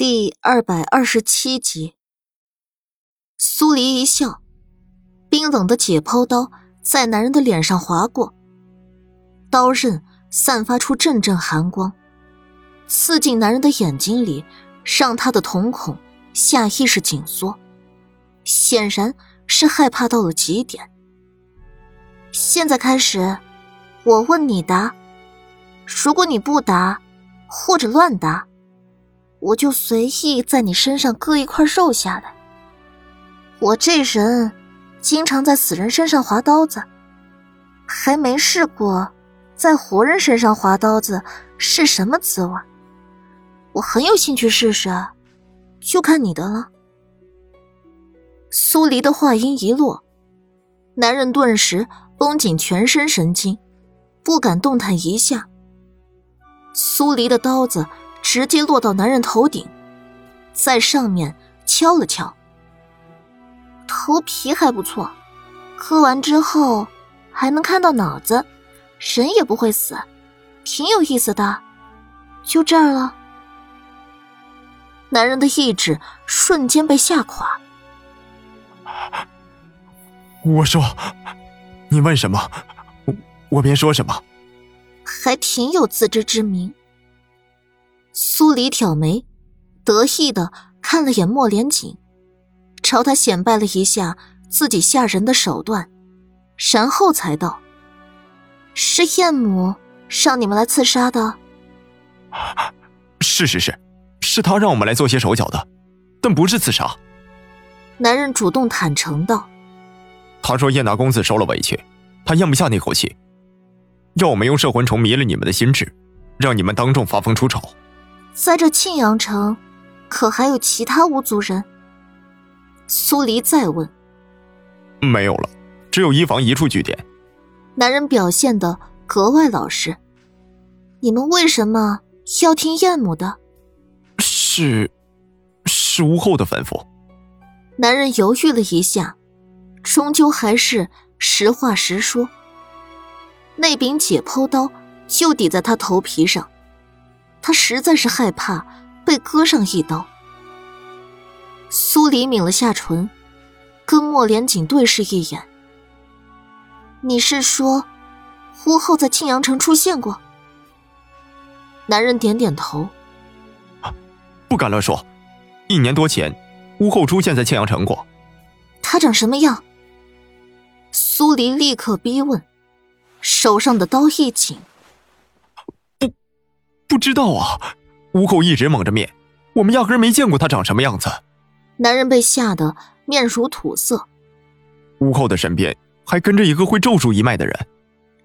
第二百二十七集，苏黎一笑，冰冷的解剖刀在男人的脸上划过，刀刃散发出阵阵寒光，刺进男人的眼睛里，让他的瞳孔下意识紧缩，显然是害怕到了极点。现在开始，我问你答，如果你不答，或者乱答。我就随意在你身上割一块肉下来。我这人经常在死人身上划刀子，还没试过在活人身上划刀子是什么滋味。我很有兴趣试试，就看你的了。苏黎的话音一落，男人顿时绷紧全身神经，不敢动弹一下。苏黎的刀子。直接落到男人头顶，在上面敲了敲。头皮还不错，磕完之后还能看到脑子，人也不会死，挺有意思的。就这儿了。男人的意志瞬间被吓垮。我说，你问什么，我我便说什么。还挺有自知之明。苏黎挑眉，得意的看了眼莫连锦，朝他显摆了一下自己吓人的手段，然后才道：“是燕母让你们来刺杀的。”“是是是，是他让我们来做些手脚的，但不是刺杀。”男人主动坦诚道：“他说燕大公子受了委屈，他咽不下那口气，要我们用摄魂虫迷了你们的心智，让你们当众发疯出丑。”在这庆阳城，可还有其他巫族人？苏黎再问。没有了，只有一房一处据点。男人表现的格外老实。你们为什么要听燕母的？是，是巫后的吩咐。男人犹豫了一下，终究还是实话实说。那柄解剖刀就抵在他头皮上。他实在是害怕被割上一刀。苏黎抿了下唇，跟莫连锦对视一眼。你是说，巫后在庆阳城出现过？男人点点头。不敢乱说。一年多前，巫后出现在庆阳城过。他长什么样？苏黎立刻逼问，手上的刀一紧。不知道啊，巫后一直蒙着面，我们压根没见过他长什么样子。男人被吓得面如土色。巫后的身边还跟着一个会咒术一脉的人。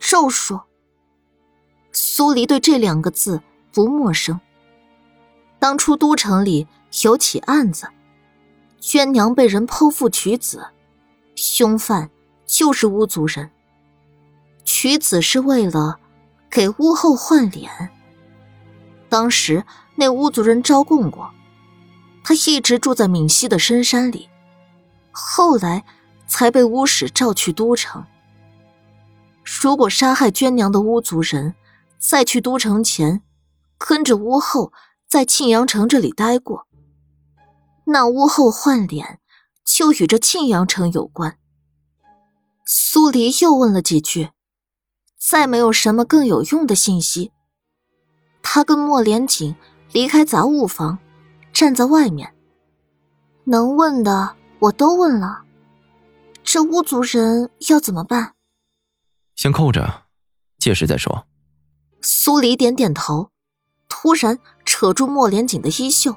咒术。苏黎对这两个字不陌生。当初都城里有起案子，娟娘被人剖腹取子，凶犯就是巫族人。取子是为了给巫后换脸。当时那巫族人招供过，他一直住在闽西的深山里，后来才被巫使召去都城。如果杀害娟娘的巫族人在去都城前跟着巫后在庆阳城这里待过，那巫后换脸就与这庆阳城有关。苏黎又问了几句，再没有什么更有用的信息。他跟莫连锦离开杂物房，站在外面。能问的我都问了，这巫族人要怎么办？先扣着，届时再说。苏黎点点头，突然扯住莫连锦的衣袖，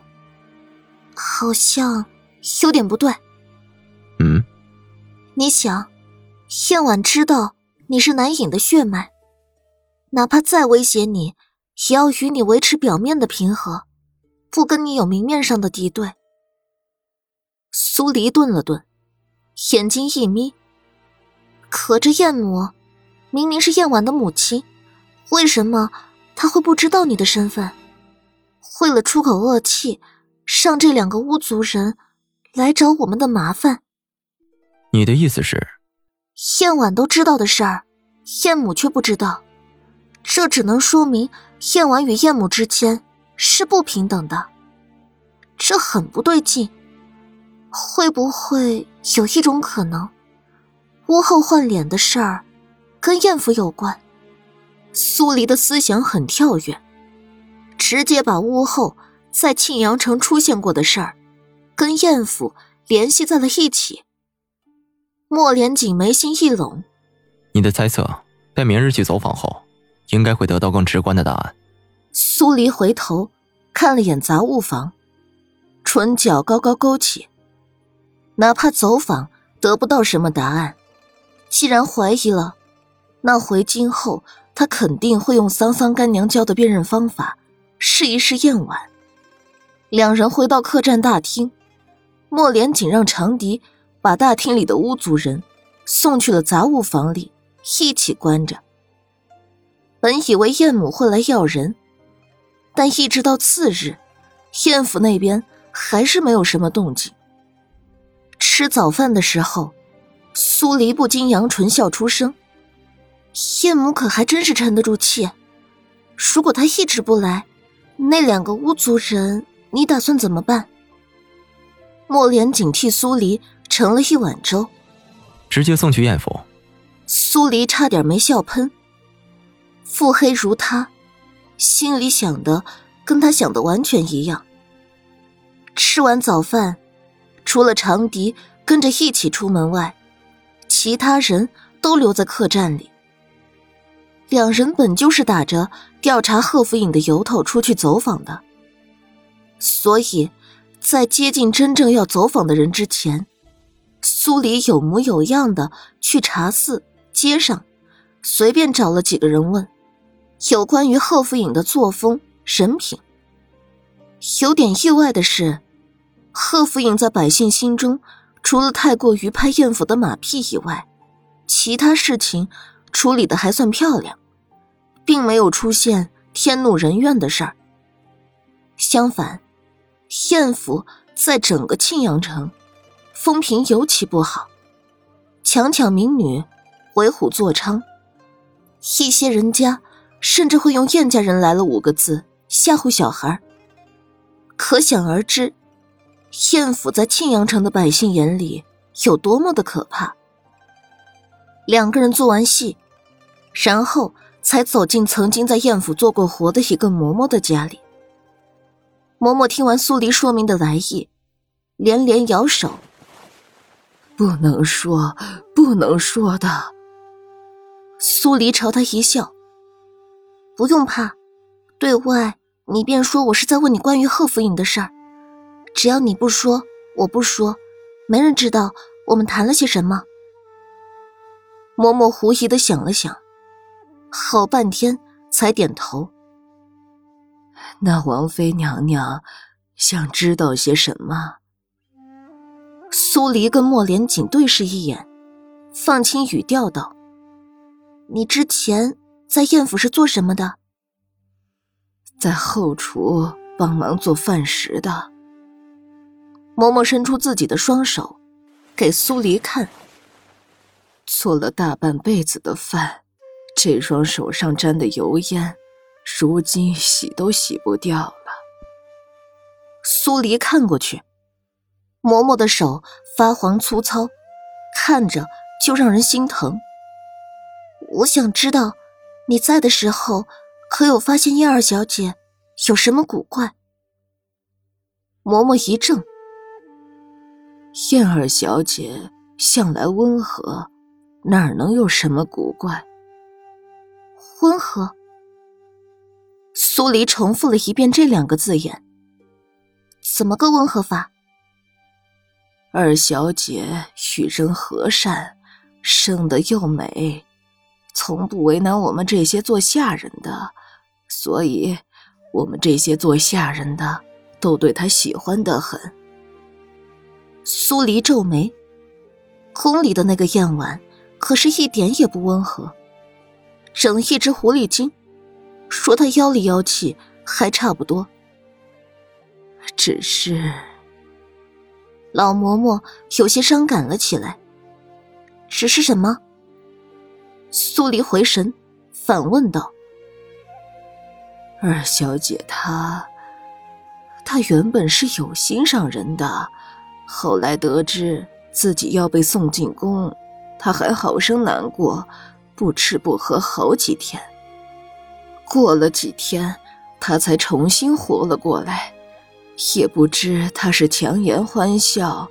好像有点不对。嗯？你想，燕婉知道你是南影的血脉，哪怕再威胁你。也要与你维持表面的平和，不跟你有明面上的敌对。苏黎顿了顿，眼睛一眯。可这燕母，明明是燕婉的母亲，为什么她会不知道你的身份？为了出口恶气，让这两个巫族人来找我们的麻烦？你的意思是，燕婉都知道的事儿，燕母却不知道。这只能说明燕婉与燕母之间是不平等的。这很不对劲。会不会有一种可能，屋后换脸的事儿跟燕府有关？苏黎的思想很跳跃，直接把屋后在庆阳城出现过的事儿跟燕府联系在了一起。莫连锦眉心一拢，你的猜测，待明日去走访后，应该会得到更直观的答案。苏黎回头看了眼杂物房，唇角高高勾起。哪怕走访得不到什么答案，既然怀疑了，那回京后他肯定会用桑桑干娘教的辨认方法试一试燕婉。两人回到客栈大厅，莫连锦让长笛把大厅里的屋族人送去了杂物房里，一起关着。本以为燕母会来要人，但一直到次日，燕府那边还是没有什么动静。吃早饭的时候，苏黎不禁扬唇笑出声。燕母可还真是沉得住气。如果她一直不来，那两个巫族人，你打算怎么办？莫莲警惕苏黎盛了一碗粥，直接送去燕府。苏黎差点没笑喷。腹黑如他，心里想的跟他想的完全一样。吃完早饭。除了长笛跟着一起出门外，其他人都留在客栈里。两人本就是打着调查贺福影的由头出去走访的，所以，在接近真正要走访的人之前，苏黎有模有样的去茶肆、街上，随便找了几个人问，有关于贺福影的作风、人品。有点意外的是。贺福影在百姓心中，除了太过于拍艳府的马屁以外，其他事情处理的还算漂亮，并没有出现天怒人怨的事儿。相反，艳府在整个庆阳城风评尤其不好，强抢民女，为虎作伥，一些人家甚至会用“燕家人来了”五个字吓唬小孩，可想而知。燕府在庆阳城的百姓眼里有多么的可怕？两个人做完戏，然后才走进曾经在燕府做过活的一个嬷嬷的家里。嬷嬷听完苏黎说明的来意，连连摇手：“不能说，不能说的。”苏黎朝他一笑：“不用怕，对外你便说我是在问你关于贺府尹的事儿。”只要你不说，我不说，没人知道我们谈了些什么。嬷嬷狐疑的想了想，好半天才点头。那王妃娘娘想知道些什么？苏黎跟莫莲锦对视一眼，放轻语调道：“你之前在燕府是做什么的？”在后厨帮忙做饭食的。嬷嬷伸出自己的双手，给苏黎看。做了大半辈子的饭，这双手上沾的油烟，如今洗都洗不掉了。苏黎看过去，嬷嬷的手发黄粗糙，看着就让人心疼。我想知道，你在的时候，可有发现燕儿小姐有什么古怪？嬷嬷一怔。燕儿小姐向来温和，哪能有什么古怪？温和。苏黎重复了一遍这两个字眼。怎么个温和法？二小姐与人和善，生得又美，从不为难我们这些做下人的，所以我们这些做下人的都对她喜欢的很。苏黎皱眉，宫里的那个燕婉，可是一点也不温和，整一只狐狸精，说她妖里妖气还差不多。只是，老嬷嬷有些伤感了起来。只是什么？苏黎回神，反问道：“二小姐她，她原本是有心上人的，后来得知自己要被送进宫，她还好生难过，不吃不喝好几天。过了几天，他才重新活了过来，也不知他是强颜欢笑，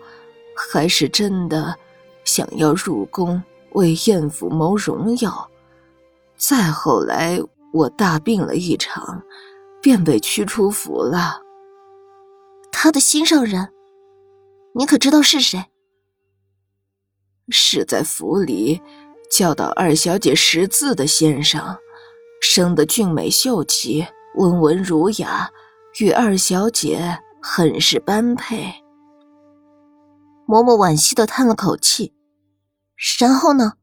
还是真的想要入宫为燕府谋荣耀。再后来，我大病了一场，便被驱出府了。他的心上人，你可知道是谁？是在府里教导二小姐识字的先生，生得俊美秀气，温文儒雅，与二小姐很是般配。嬷嬷惋惜的叹了口气，然后呢？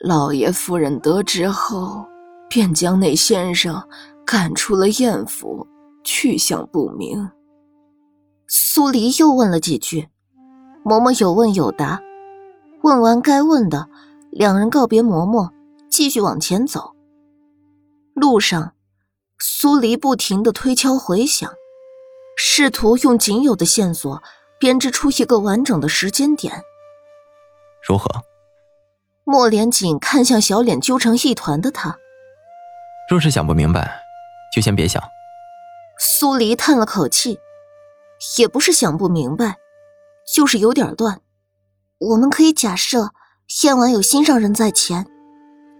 老爷夫人得知后，便将那先生赶出了燕府，去向不明。苏黎又问了几句，嬷嬷有问有答。问完该问的，两人告别嬷嬷，继续往前走。路上，苏黎不停的推敲回想，试图用仅有的线索编织出一个完整的时间点。如何？莫连锦看向小脸揪成一团的他。若是想不明白，就先别想。苏黎叹了口气。也不是想不明白，就是有点乱。我们可以假设燕婉有心上人在前，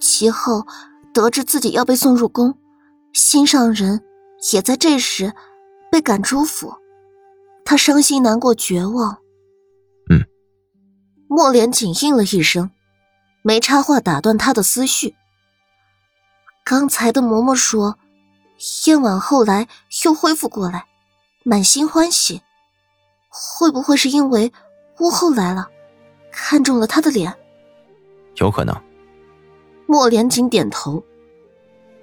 其后得知自己要被送入宫，心上人也在这时被赶出府，他伤心难过绝望。嗯。莫莲锦应了一声，没插话打断他的思绪。刚才的嬷嬷说，燕婉后来又恢复过来。满心欢喜，会不会是因为屋后来了，看中了他的脸？有可能。莫莲锦点头。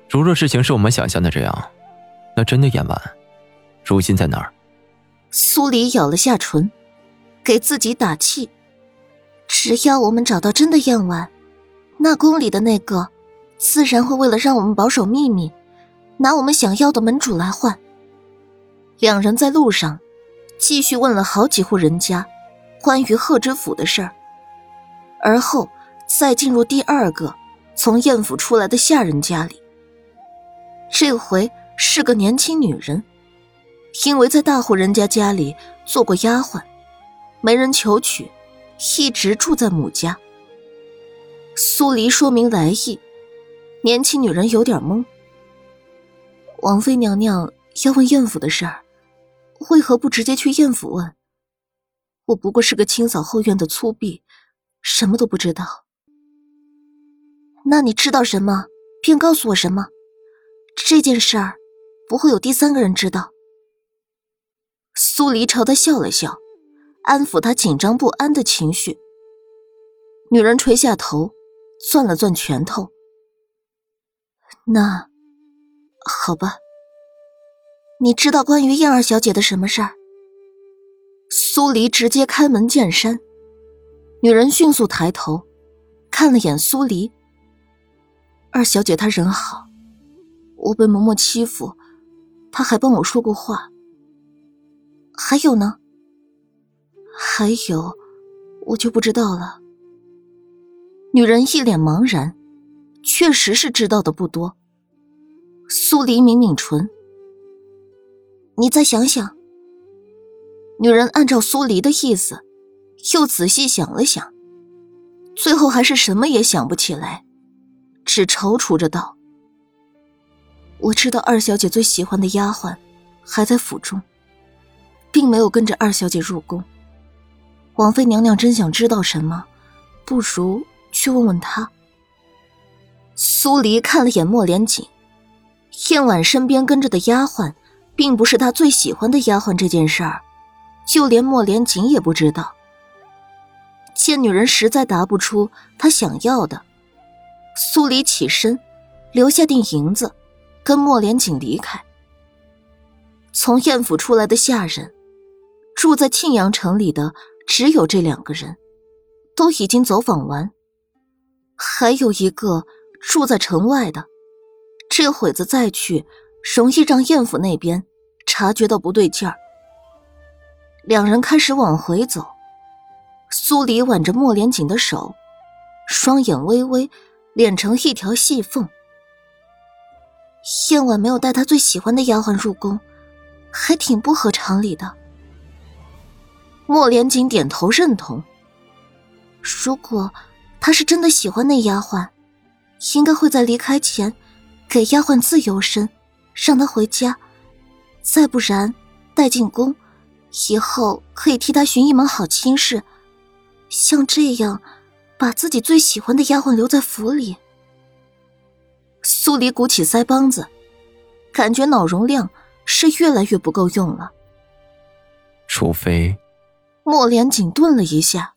如若事情是我们想象的这样，那真的燕婉，如今在哪儿？苏黎咬了下唇，给自己打气。只要我们找到真的燕婉，那宫里的那个，自然会为了让我们保守秘密，拿我们想要的门主来换。两人在路上，继续问了好几户人家，关于贺知府的事儿。而后再进入第二个从燕府出来的下人家里。这回是个年轻女人，因为在大户人家家里做过丫鬟，没人求娶，一直住在母家。苏黎说明来意，年轻女人有点懵。王妃娘娘要问燕府的事儿。为何不直接去燕府问？我不过是个清扫后院的粗婢，什么都不知道。那你知道什么，便告诉我什么。这件事儿不会有第三个人知道。苏黎朝他笑了笑，安抚他紧张不安的情绪。女人垂下头，攥了攥拳头。那，好吧。你知道关于燕二小姐的什么事儿？苏黎直接开门见山。女人迅速抬头，看了眼苏黎。二小姐她人好，我被嬷嬷欺负，她还帮我说过话。还有呢？还有，我就不知道了。女人一脸茫然，确实是知道的不多。苏黎抿抿唇。你再想想。女人按照苏黎的意思，又仔细想了想，最后还是什么也想不起来，只踌躇着道：“我知道二小姐最喜欢的丫鬟还在府中，并没有跟着二小姐入宫。王妃娘娘真想知道什么，不如去问问她。”苏黎看了眼莫连锦，燕婉身边跟着的丫鬟。并不是他最喜欢的丫鬟这件事儿，就连莫连锦也不知道。见女人实在答不出他想要的，苏黎起身，留下锭银子，跟莫连锦离开。从燕府出来的下人，住在庆阳城里的只有这两个人，都已经走访完，还有一个住在城外的，这会子再去。容易让燕府那边察觉到不对劲儿，两人开始往回走。苏黎挽着莫连锦的手，双眼微微，脸成一条细缝。燕婉没有带她最喜欢的丫鬟入宫，还挺不合常理的。莫连锦点头认同。如果他是真的喜欢那丫鬟，应该会在离开前给丫鬟自由身，让她回家；再不然带进宫，以后可以替她寻一门好亲事。像这样，把自己最喜欢的丫鬟留在府里。苏黎鼓起腮帮子，感觉脑容量是越来越不够用了。除非，莫连锦顿了一下。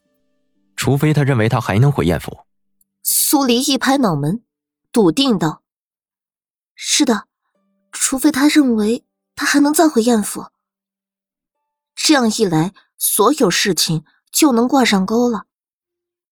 除非他认为他还能回燕府。苏黎一拍脑门，笃定道：“是的，除非他认为他还能再回燕府。这样一来，所有事情就能挂上钩了。”